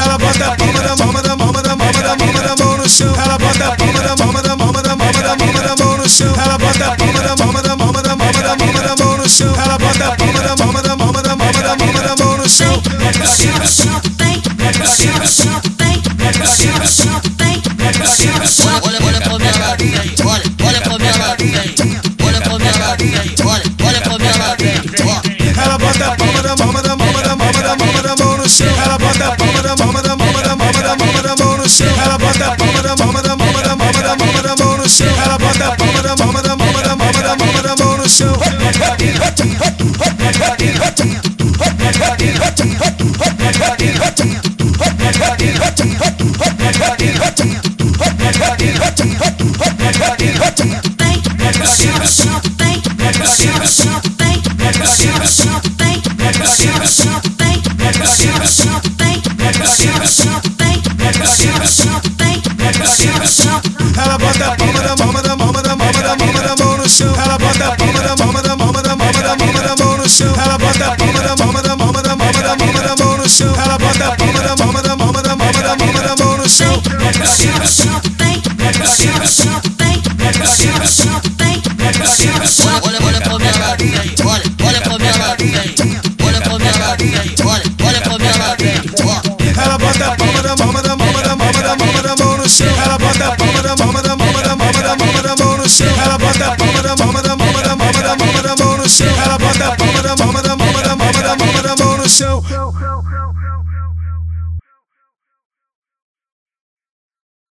Ela bota a palma na Ela bota a palma da chão. Ela bota a palma da mão, da mão, da mão, da mão, da mão no chão. Bota a palma da mão, da mão, da mão, da mão no.